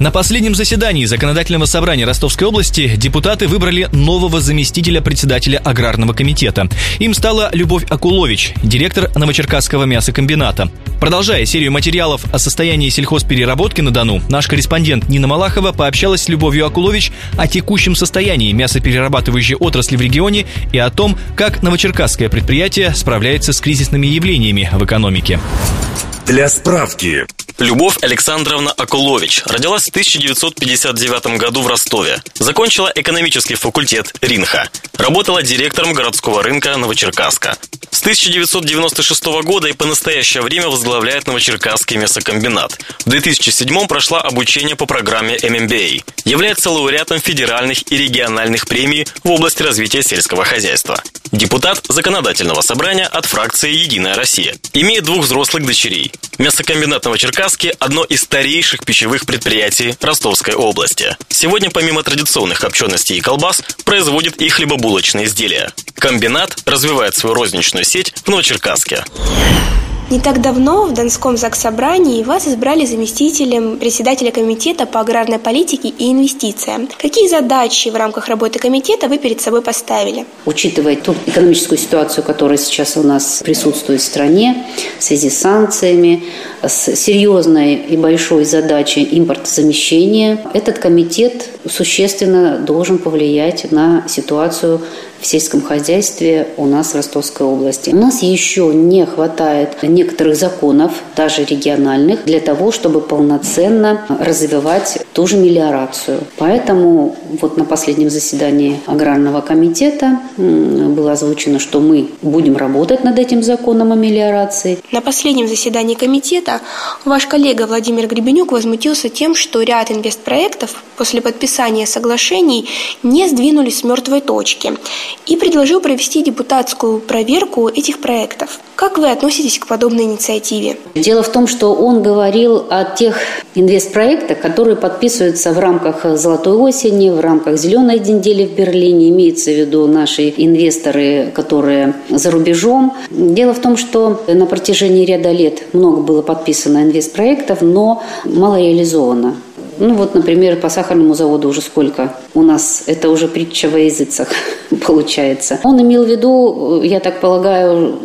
на последнем заседании Законодательного собрания Ростовской области депутаты выбрали нового заместителя председателя Аграрного комитета. Им стала Любовь Акулович, директор Новочеркасского мясокомбината. Продолжая серию материалов о состоянии сельхозпереработки на Дону, наш корреспондент Нина Малахова пообщалась с Любовью Акулович о текущем состоянии мясоперерабатывающей отрасли в регионе и о том, как новочеркасское предприятие справляется с кризисными явлениями в экономике. Для справки, Любовь Александровна Акулович родилась в 1959 году в Ростове. Закончила экономический факультет РИНХа. Работала директором городского рынка Новочеркасска. С 1996 года и по настоящее время возглавляет Новочеркасский мясокомбинат. В 2007 прошла обучение по программе ММБА. Является лауреатом федеральных и региональных премий в области развития сельского хозяйства. Депутат Законодательного собрания от фракции «Единая Россия». Имеет двух взрослых дочерей. Мясокомбинат Новочеркасский – одно из старейших пищевых предприятий Ростовской области. Сегодня помимо традиционных копченостей и колбас производит и хлебобулочные изделия. Комбинат развивает свою розничную сеть в Новочеркасске. Не так давно в Донском Заксобрании вас избрали заместителем председателя комитета по аграрной политике и инвестициям. Какие задачи в рамках работы комитета вы перед собой поставили? Учитывая ту экономическую ситуацию, которая сейчас у нас присутствует в стране в связи с санкциями, с серьезной и большой задачей импортозамещения, этот комитет существенно должен повлиять на ситуацию в сельском хозяйстве у нас в Ростовской области. У нас еще не хватает некоторых законов, даже региональных, для того, чтобы полноценно развивать ту же мелиорацию. Поэтому вот на последнем заседании Аграрного комитета было озвучено, что мы будем работать над этим законом о мелиорации. На последнем заседании комитета ваш коллега Владимир Гребенюк возмутился тем, что ряд инвестпроектов после подписания соглашений не сдвинулись с мертвой точки и предложил провести депутатскую проверку этих проектов. Как вы относитесь к подобной инициативе? Дело в том, что он говорил о тех инвестпроектах, которые подписываются в рамках «Золотой осени», в рамках «Зеленой недели» в Берлине. Имеется в виду наши инвесторы, которые за рубежом. Дело в том, что на протяжении ряда лет много было подписано инвестпроектов, но мало реализовано. Ну вот, например, по сахарному заводу уже сколько у нас, это уже притча во языцах получается. Он имел в виду, я так полагаю,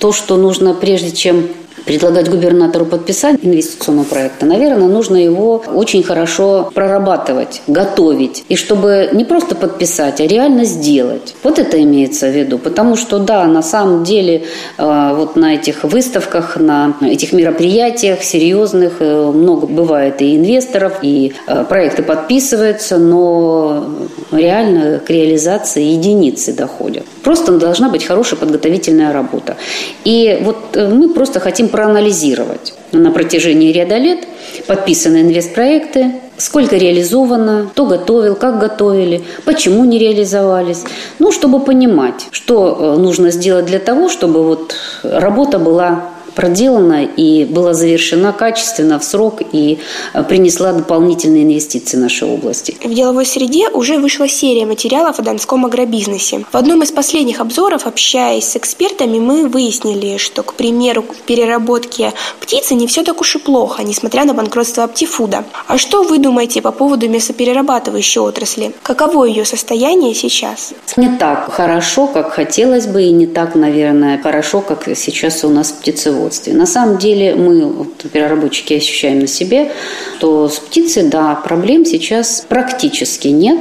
то, что нужно прежде чем предлагать губернатору подписать инвестиционного проекта, наверное, нужно его очень хорошо прорабатывать, готовить. И чтобы не просто подписать, а реально сделать. Вот это имеется в виду. Потому что, да, на самом деле, э, вот на этих выставках, на этих мероприятиях серьезных э, много бывает и инвесторов, и э, проекты подписываются, но реально к реализации единицы доходят. Просто должна быть хорошая подготовительная работа. И вот мы просто хотим проанализировать на протяжении ряда лет подписаны инвестпроекты, сколько реализовано, кто готовил, как готовили, почему не реализовались. Ну, чтобы понимать, что э, нужно сделать для того, чтобы вот работа была проделана и была завершена качественно в срок и э, принесла дополнительные инвестиции нашей области. В деловой среде уже вышла серия материалов о донском агробизнесе. В одном из последних обзоров, общаясь с экспертами, мы выяснили, что, к примеру, в переработке птицы не все так уж и плохо, несмотря на банкротство аптифуда. А что вы думаете по поводу мясоперерабатывающей отрасли? Каково ее состояние сейчас? Не так хорошо, как хотелось бы, и не так, наверное, хорошо, как сейчас у нас в птицеводстве производстве. На самом деле мы, вот, переработчики, ощущаем на себе, что с птицей, да, проблем сейчас практически нет.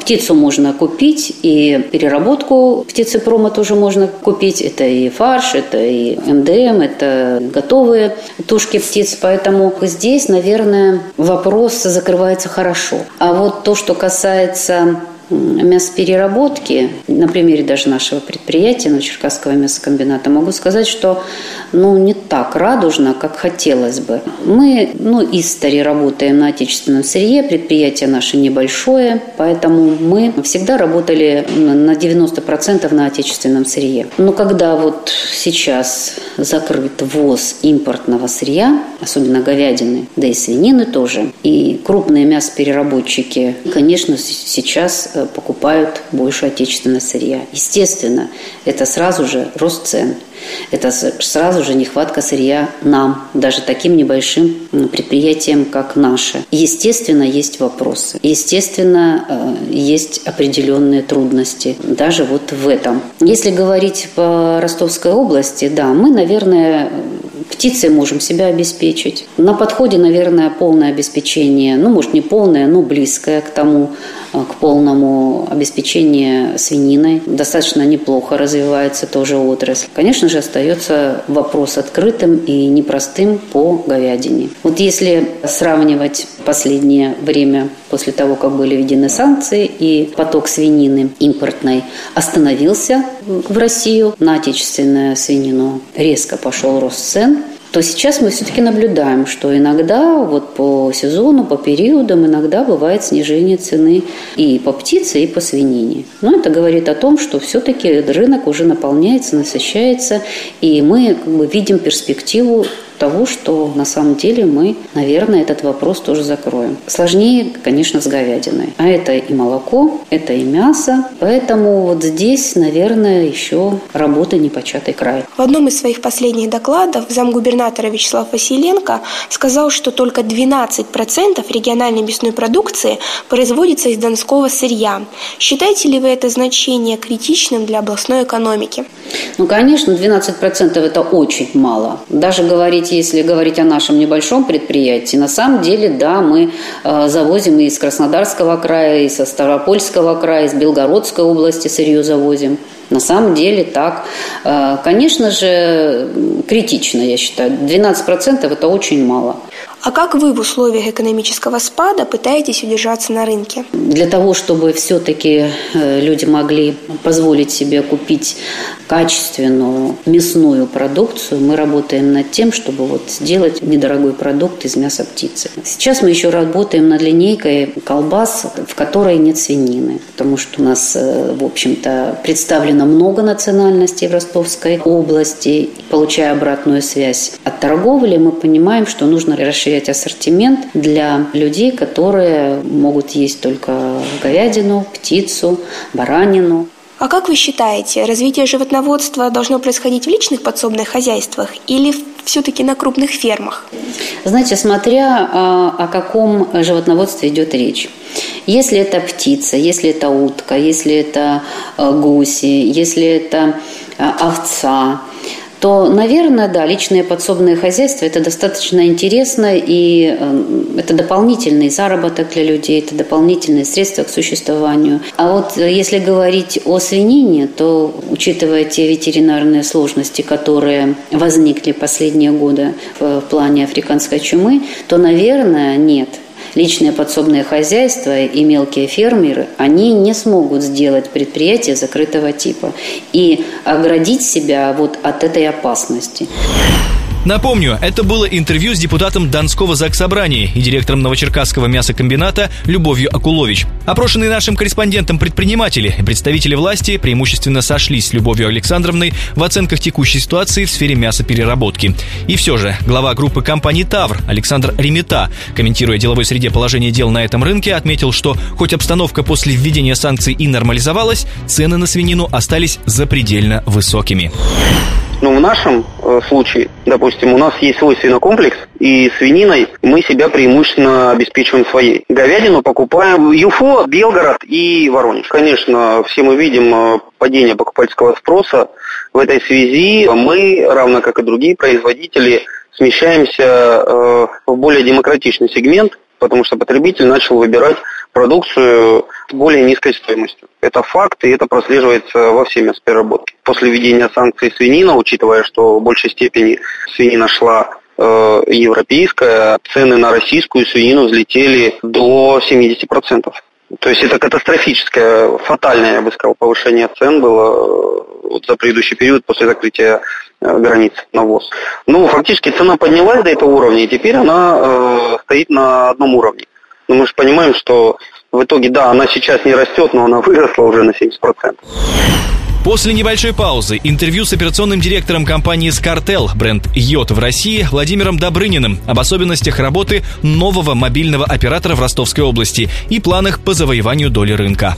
Птицу можно купить, и переработку птицепрома тоже можно купить. Это и фарш, это и МДМ, это готовые тушки птиц. Поэтому здесь, наверное, вопрос закрывается хорошо. А вот то, что касается мясопереработки, на примере даже нашего предприятия, Новочеркасского мясокомбината, могу сказать, что ну, не так радужно, как хотелось бы. Мы ну, истори работаем на отечественном сырье, предприятие наше небольшое, поэтому мы всегда работали на 90% на отечественном сырье. Но когда вот сейчас закрыт ввоз импортного сырья, особенно говядины, да и свинины тоже, и крупные мясопереработчики, конечно, сейчас э, покупают больше отечественного сырья. Естественно, это сразу же рост цен. Это сразу же нехватка сырья нам, даже таким небольшим предприятиям, как наше. Естественно, есть вопросы. Естественно, э, есть определенные трудности даже вот в этом. Если говорить по Ростовской области, да, мы, наверное, птицей можем себя обеспечить. На подходе, наверное, полное обеспечение, ну, может, не полное, но близкое к тому, э, к полному обеспечению свининой. Достаточно неплохо развивается тоже отрасль. Конечно же, остается вопрос открытым и непростым по говядине. Вот если сравнивать последнее время после того, как были введены санкции и поток свинины импортной остановился в Россию на отечественную свинину, резко пошел рост цен, то сейчас мы все-таки наблюдаем, что иногда вот по сезону, по периодам иногда бывает снижение цены и по птице, и по свинине. Но это говорит о том, что все-таки рынок уже наполняется, насыщается, и мы как бы видим перспективу того, что на самом деле мы, наверное, этот вопрос тоже закроем. Сложнее, конечно, с говядиной. А это и молоко, это и мясо. Поэтому вот здесь, наверное, еще работа непочатый край. В одном из своих последних докладов замгубернатора Вячеслав Василенко сказал, что только 12% региональной мясной продукции производится из донского сырья. Считаете ли вы это значение критичным для областной экономики? Ну, конечно, 12% это очень мало. Даже говорить если говорить о нашем небольшом предприятии, на самом деле, да, мы э, завозим из Краснодарского края, из Ставропольского края, из Белгородской области сырье завозим. На самом деле так. Э, конечно же, критично, я считаю. 12% это очень мало. А как вы в условиях экономического спада пытаетесь удержаться на рынке? Для того, чтобы все-таки э, люди могли позволить себе купить качественную мясную продукцию, мы работаем над тем, чтобы вот сделать недорогой продукт из мяса птицы. Сейчас мы еще работаем над линейкой колбас, в которой нет свинины, потому что у нас, э, в общем-то, представлено много национальностей в Ростовской области. Получая обратную связь от торговли, мы понимаем, что нужно расширять расширять ассортимент для людей, которые могут есть только говядину, птицу, баранину. А как вы считаете, развитие животноводства должно происходить в личных подсобных хозяйствах или все-таки на крупных фермах? Знаете, смотря а, о каком животноводстве идет речь. Если это птица, если это утка, если это а, гуси, если это а, овца, то, наверное, да, личное подсобное хозяйство – это достаточно интересно, и э, это дополнительный заработок для людей, это дополнительные средства к существованию. А вот э, если говорить о свинине, то, учитывая те ветеринарные сложности, которые возникли последние годы в плане африканской чумы, то, наверное, нет – личное подсобное хозяйство и мелкие фермеры, они не смогут сделать предприятие закрытого типа и оградить себя вот от этой опасности. Напомню, это было интервью с депутатом Донского заксобрания и директором Новочеркасского мясокомбината Любовью Акулович. Опрошенные нашим корреспондентом предприниматели и представители власти преимущественно сошлись с Любовью Александровной в оценках текущей ситуации в сфере мясопереработки. И все же глава группы компании «Тавр» Александр Ремета, комментируя деловой среде положение дел на этом рынке, отметил, что хоть обстановка после введения санкций и нормализовалась, цены на свинину остались запредельно высокими. Но ну, в нашем случае, допустим, у нас есть свой свинокомплекс, и свининой мы себя преимущественно обеспечиваем своей. Говядину покупаем Юфо, Белгород и Воронеж. Конечно, все мы видим э, падение покупательского спроса. В этой связи мы, равно как и другие производители, смещаемся э, в более демократичный сегмент, потому что потребитель начал выбирать продукцию с более низкой стоимостью. Это факт, и это прослеживается во всей мясопереработке. После введения санкций свинина, учитывая, что в большей степени свинина шла э, европейская, цены на российскую свинину взлетели до 70%. То есть это катастрофическое, фатальное, я бы сказал, повышение цен было э, вот за предыдущий период после закрытия э, границ на ввоз. Ну, фактически цена поднялась до этого уровня, и теперь она э, стоит на одном уровне. Но мы же понимаем, что в итоге, да, она сейчас не растет, но она выросла уже на 70%. После небольшой паузы интервью с операционным директором компании «Скартел» бренд «Йод» в России Владимиром Добрыниным об особенностях работы нового мобильного оператора в Ростовской области и планах по завоеванию доли рынка.